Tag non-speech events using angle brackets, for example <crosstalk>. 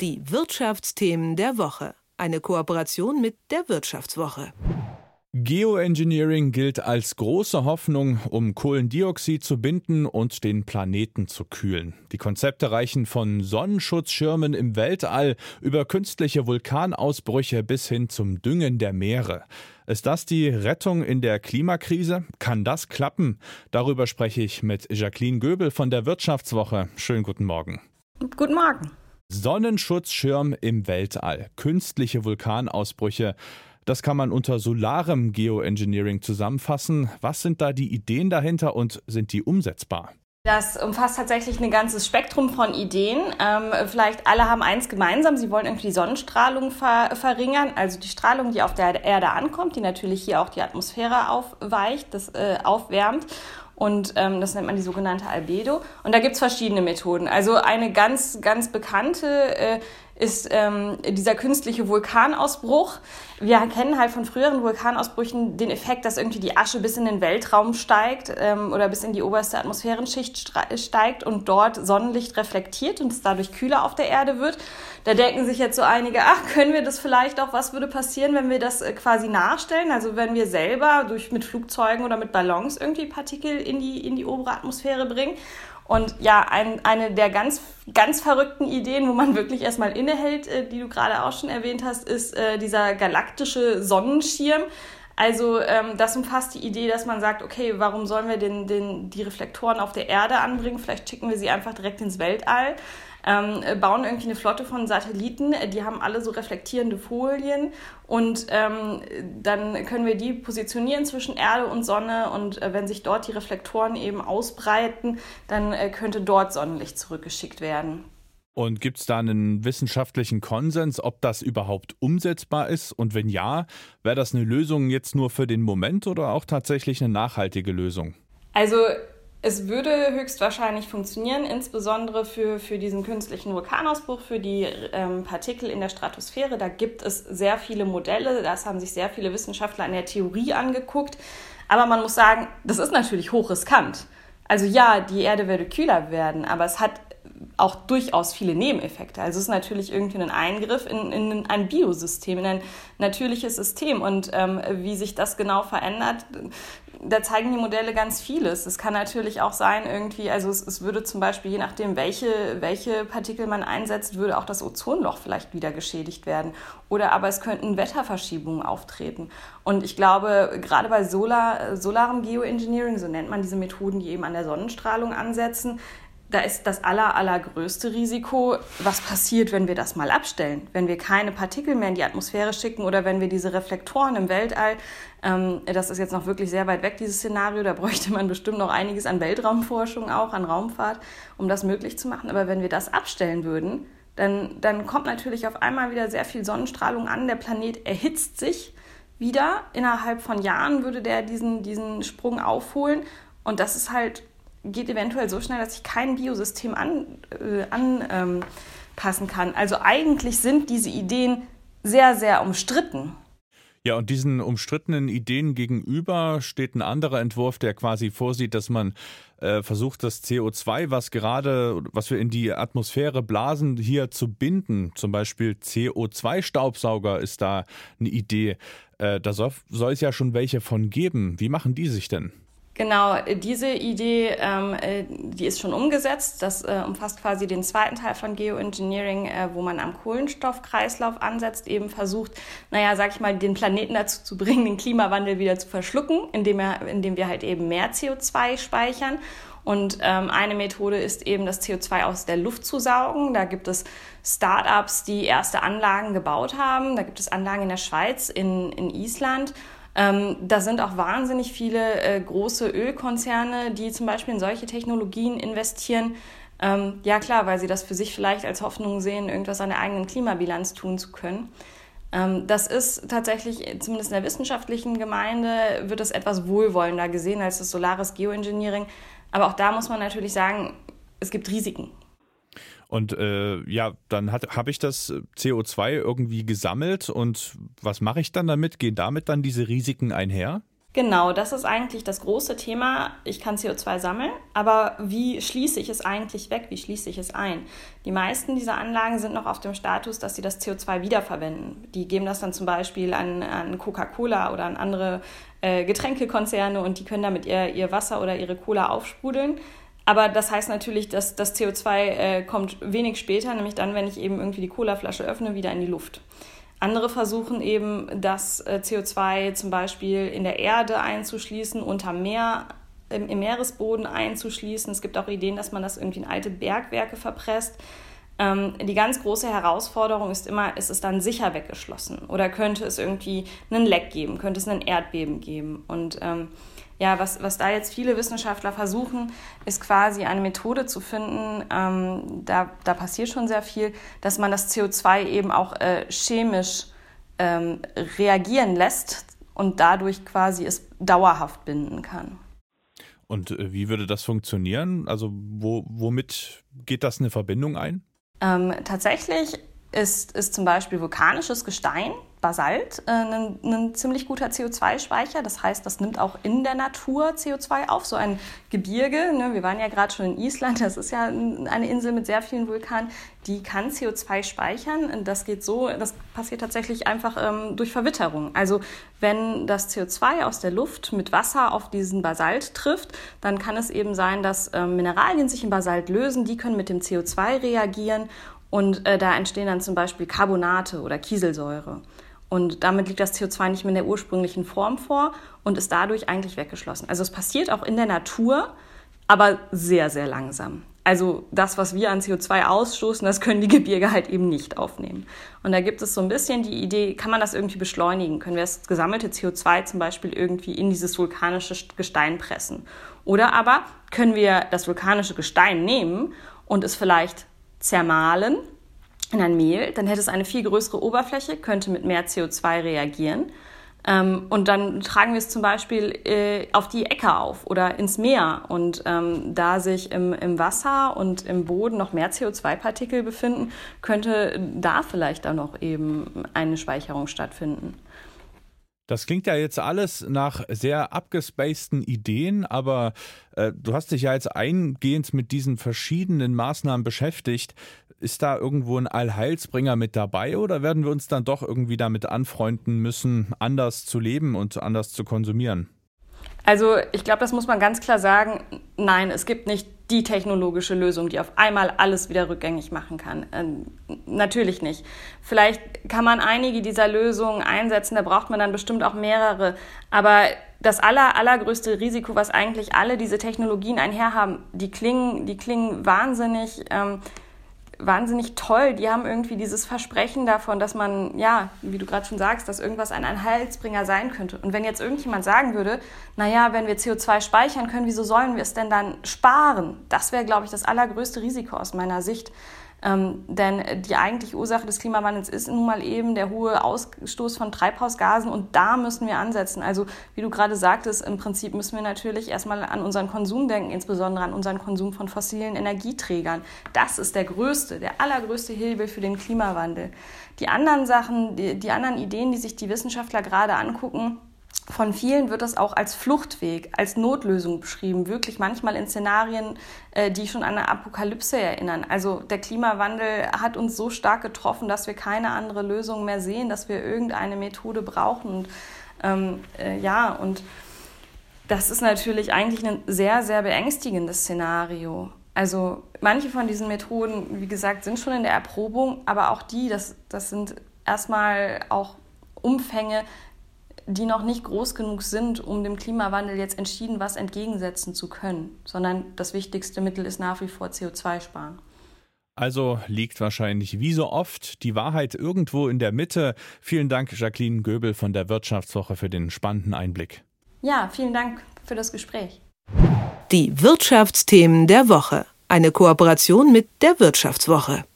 Die Wirtschaftsthemen der Woche. Eine Kooperation mit der Wirtschaftswoche. Geoengineering gilt als große Hoffnung, um Kohlendioxid zu binden und den Planeten zu kühlen. Die Konzepte reichen von Sonnenschutzschirmen im Weltall über künstliche Vulkanausbrüche bis hin zum Düngen der Meere. Ist das die Rettung in der Klimakrise? Kann das klappen? Darüber spreche ich mit Jacqueline Göbel von der Wirtschaftswoche. Schönen guten Morgen. Guten Morgen. Sonnenschutzschirm im Weltall, künstliche Vulkanausbrüche. Das kann man unter solarem Geoengineering zusammenfassen. Was sind da die Ideen dahinter und sind die umsetzbar? Das umfasst tatsächlich ein ganzes Spektrum von Ideen. Ähm, vielleicht alle haben eins gemeinsam. Sie wollen irgendwie die Sonnenstrahlung ver verringern, also die Strahlung, die auf der Erde ankommt, die natürlich hier auch die Atmosphäre aufweicht, das äh, aufwärmt. Und ähm, das nennt man die sogenannte Albedo. Und da gibt's verschiedene Methoden. Also eine ganz, ganz bekannte äh, ist ähm, dieser künstliche Vulkanausbruch. Wir kennen halt von früheren Vulkanausbrüchen den Effekt, dass irgendwie die Asche bis in den Weltraum steigt ähm, oder bis in die oberste Atmosphärenschicht steigt und dort Sonnenlicht reflektiert und es dadurch kühler auf der Erde wird. Da denken sich jetzt so einige, ach, können wir das vielleicht auch, was würde passieren, wenn wir das äh, quasi nachstellen? Also wenn wir selber durch mit Flugzeugen oder mit Ballons irgendwie Partikel in die, in die obere Atmosphäre bringen. Und ja, ein, eine der ganz, ganz verrückten Ideen, wo man wirklich erstmal innehält, äh, die du gerade auch schon erwähnt hast, ist äh, dieser galaktische Sonnenschirm. Also ähm, das umfasst die Idee, dass man sagt, okay, warum sollen wir den, den, die Reflektoren auf der Erde anbringen? Vielleicht schicken wir sie einfach direkt ins Weltall ähm, bauen irgendwie eine Flotte von Satelliten, die haben alle so reflektierende Folien und ähm, dann können wir die positionieren zwischen Erde und Sonne und äh, wenn sich dort die Reflektoren eben ausbreiten, dann äh, könnte dort Sonnenlicht zurückgeschickt werden. Und gibt es da einen wissenschaftlichen Konsens, ob das überhaupt umsetzbar ist? Und wenn ja, wäre das eine Lösung jetzt nur für den Moment oder auch tatsächlich eine nachhaltige Lösung? Also es würde höchstwahrscheinlich funktionieren, insbesondere für, für diesen künstlichen Vulkanausbruch, für die ähm, Partikel in der Stratosphäre. Da gibt es sehr viele Modelle, das haben sich sehr viele Wissenschaftler in der Theorie angeguckt. Aber man muss sagen, das ist natürlich hochriskant. Also ja, die Erde würde kühler werden, aber es hat auch durchaus viele Nebeneffekte. Also es ist natürlich irgendwie ein Eingriff in, in ein Biosystem, in ein natürliches System. Und ähm, wie sich das genau verändert, da zeigen die Modelle ganz vieles. Es kann natürlich auch sein, irgendwie, also es, es, würde zum Beispiel, je nachdem, welche, welche Partikel man einsetzt, würde auch das Ozonloch vielleicht wieder geschädigt werden. Oder aber es könnten Wetterverschiebungen auftreten. Und ich glaube, gerade bei Solar, solarem Geoengineering, so nennt man diese Methoden, die eben an der Sonnenstrahlung ansetzen, da ist das aller, allergrößte Risiko, was passiert, wenn wir das mal abstellen, wenn wir keine Partikel mehr in die Atmosphäre schicken oder wenn wir diese Reflektoren im Weltall, ähm, das ist jetzt noch wirklich sehr weit weg, dieses Szenario, da <laughs> bräuchte man bestimmt noch einiges an Weltraumforschung auch, an Raumfahrt, um das möglich zu machen. Aber wenn wir das abstellen würden, dann, dann kommt natürlich auf einmal wieder sehr viel Sonnenstrahlung an, der Planet erhitzt sich wieder, innerhalb von Jahren würde der diesen, diesen Sprung aufholen. Und das ist halt geht eventuell so schnell, dass ich kein Biosystem anpassen äh, an, ähm, kann. Also eigentlich sind diese Ideen sehr, sehr umstritten. Ja, und diesen umstrittenen Ideen gegenüber steht ein anderer Entwurf, der quasi vorsieht, dass man äh, versucht, das CO2, was gerade, was wir in die Atmosphäre blasen, hier zu binden. Zum Beispiel CO2-Staubsauger ist da eine Idee. Äh, da soll, soll es ja schon welche von geben. Wie machen die sich denn? Genau, diese Idee, ähm, äh, die ist schon umgesetzt. Das äh, umfasst quasi den zweiten Teil von Geoengineering, äh, wo man am Kohlenstoffkreislauf ansetzt, eben versucht, naja, sag ich mal, den Planeten dazu zu bringen, den Klimawandel wieder zu verschlucken, indem, er, indem wir halt eben mehr CO2 speichern. Und ähm, eine Methode ist eben, das CO2 aus der Luft zu saugen. Da gibt es Startups, die erste Anlagen gebaut haben. Da gibt es Anlagen in der Schweiz, in, in Island. Ähm, da sind auch wahnsinnig viele äh, große Ölkonzerne, die zum Beispiel in solche Technologien investieren. Ähm, ja klar, weil sie das für sich vielleicht als Hoffnung sehen, irgendwas an der eigenen Klimabilanz tun zu können. Ähm, das ist tatsächlich, zumindest in der wissenschaftlichen Gemeinde, wird das etwas wohlwollender gesehen als das solares Geoengineering. Aber auch da muss man natürlich sagen, es gibt Risiken. Und äh, ja, dann habe ich das CO2 irgendwie gesammelt und was mache ich dann damit? Gehen damit dann diese Risiken einher? Genau, das ist eigentlich das große Thema. Ich kann CO2 sammeln, aber wie schließe ich es eigentlich weg? Wie schließe ich es ein? Die meisten dieser Anlagen sind noch auf dem Status, dass sie das CO2 wiederverwenden. Die geben das dann zum Beispiel an, an Coca-Cola oder an andere äh, Getränkekonzerne und die können damit ihr, ihr Wasser oder ihre Cola aufsprudeln. Aber das heißt natürlich, dass das CO2 äh, kommt wenig später, nämlich dann, wenn ich eben irgendwie die Colaflasche öffne, wieder in die Luft. Andere versuchen eben, das äh, CO2 zum Beispiel in der Erde einzuschließen, unter Meer, im Meeresboden einzuschließen. Es gibt auch Ideen, dass man das irgendwie in alte Bergwerke verpresst. Ähm, die ganz große Herausforderung ist immer, ist es dann sicher weggeschlossen? Oder könnte es irgendwie einen Leck geben? Könnte es ein Erdbeben geben? Und ähm, ja, was, was da jetzt viele Wissenschaftler versuchen, ist quasi eine Methode zu finden, ähm, da, da passiert schon sehr viel, dass man das CO2 eben auch äh, chemisch ähm, reagieren lässt und dadurch quasi es dauerhaft binden kann. Und äh, wie würde das funktionieren? Also wo, womit geht das eine Verbindung ein? Ähm, tatsächlich ist, ist zum Beispiel vulkanisches Gestein Basalt äh, ein, ein, ziemlich guter CO2-Speicher. Das heißt, das nimmt auch in der Natur CO2 auf. So ein Gebirge, ne, wir waren ja gerade schon in Island, das ist ja eine Insel mit sehr vielen Vulkanen, die kann CO2 speichern. Das geht so, das passiert tatsächlich einfach ähm, durch Verwitterung. Also wenn das CO2 aus der Luft mit Wasser auf diesen Basalt trifft, dann kann es eben sein, dass ähm, Mineralien sich im Basalt lösen, die können mit dem CO2 reagieren und äh, da entstehen dann zum Beispiel Carbonate oder Kieselsäure. Und damit liegt das CO2 nicht mehr in der ursprünglichen Form vor und ist dadurch eigentlich weggeschlossen. Also es passiert auch in der Natur, aber sehr, sehr langsam. Also das, was wir an CO2 ausstoßen, das können die Gebirge halt eben nicht aufnehmen. Und da gibt es so ein bisschen die Idee, kann man das irgendwie beschleunigen? Können wir das gesammelte CO2 zum Beispiel irgendwie in dieses vulkanische Gestein pressen? Oder aber können wir das vulkanische Gestein nehmen und es vielleicht zermahlen in ein Mehl, dann hätte es eine viel größere Oberfläche, könnte mit mehr CO2 reagieren. Ähm, und dann tragen wir es zum Beispiel äh, auf die Äcker auf oder ins Meer. Und ähm, da sich im, im Wasser und im Boden noch mehr CO2-Partikel befinden, könnte da vielleicht dann noch eben eine Speicherung stattfinden. Das klingt ja jetzt alles nach sehr abgespaceden Ideen, aber äh, du hast dich ja jetzt eingehend mit diesen verschiedenen Maßnahmen beschäftigt. Ist da irgendwo ein Allheilsbringer mit dabei oder werden wir uns dann doch irgendwie damit anfreunden müssen, anders zu leben und anders zu konsumieren? Also ich glaube, das muss man ganz klar sagen. Nein, es gibt nicht die technologische Lösung, die auf einmal alles wieder rückgängig machen kann. Ähm, natürlich nicht. Vielleicht kann man einige dieser Lösungen einsetzen, da braucht man dann bestimmt auch mehrere. Aber das aller, allergrößte Risiko, was eigentlich alle diese Technologien einherhaben, die klingen, die klingen wahnsinnig. Ähm, wahnsinnig toll. Die haben irgendwie dieses Versprechen davon, dass man, ja, wie du gerade schon sagst, dass irgendwas ein Heilsbringer sein könnte. Und wenn jetzt irgendjemand sagen würde, naja, wenn wir CO2 speichern können, wieso sollen wir es denn dann sparen? Das wäre, glaube ich, das allergrößte Risiko aus meiner Sicht. Ähm, denn die eigentliche Ursache des Klimawandels ist nun mal eben der hohe Ausstoß von Treibhausgasen und da müssen wir ansetzen. Also wie du gerade sagtest, im Prinzip müssen wir natürlich erstmal an unseren Konsum denken, insbesondere an unseren Konsum von fossilen Energieträgern. Das ist der größte, der allergrößte Hebel für den Klimawandel. Die anderen Sachen, die, die anderen Ideen, die sich die Wissenschaftler gerade angucken, von vielen wird das auch als Fluchtweg, als Notlösung beschrieben, wirklich manchmal in Szenarien, äh, die schon an eine Apokalypse erinnern. Also der Klimawandel hat uns so stark getroffen, dass wir keine andere Lösung mehr sehen, dass wir irgendeine Methode brauchen. Und, ähm, äh, ja, und das ist natürlich eigentlich ein sehr, sehr beängstigendes Szenario. Also manche von diesen Methoden, wie gesagt, sind schon in der Erprobung, aber auch die, das, das sind erstmal auch Umfänge, die noch nicht groß genug sind, um dem Klimawandel jetzt entschieden was entgegensetzen zu können, sondern das wichtigste Mittel ist nach wie vor CO2 sparen. Also liegt wahrscheinlich wie so oft die Wahrheit irgendwo in der Mitte. Vielen Dank, Jacqueline Göbel von der Wirtschaftswoche, für den spannenden Einblick. Ja, vielen Dank für das Gespräch. Die Wirtschaftsthemen der Woche. Eine Kooperation mit der Wirtschaftswoche.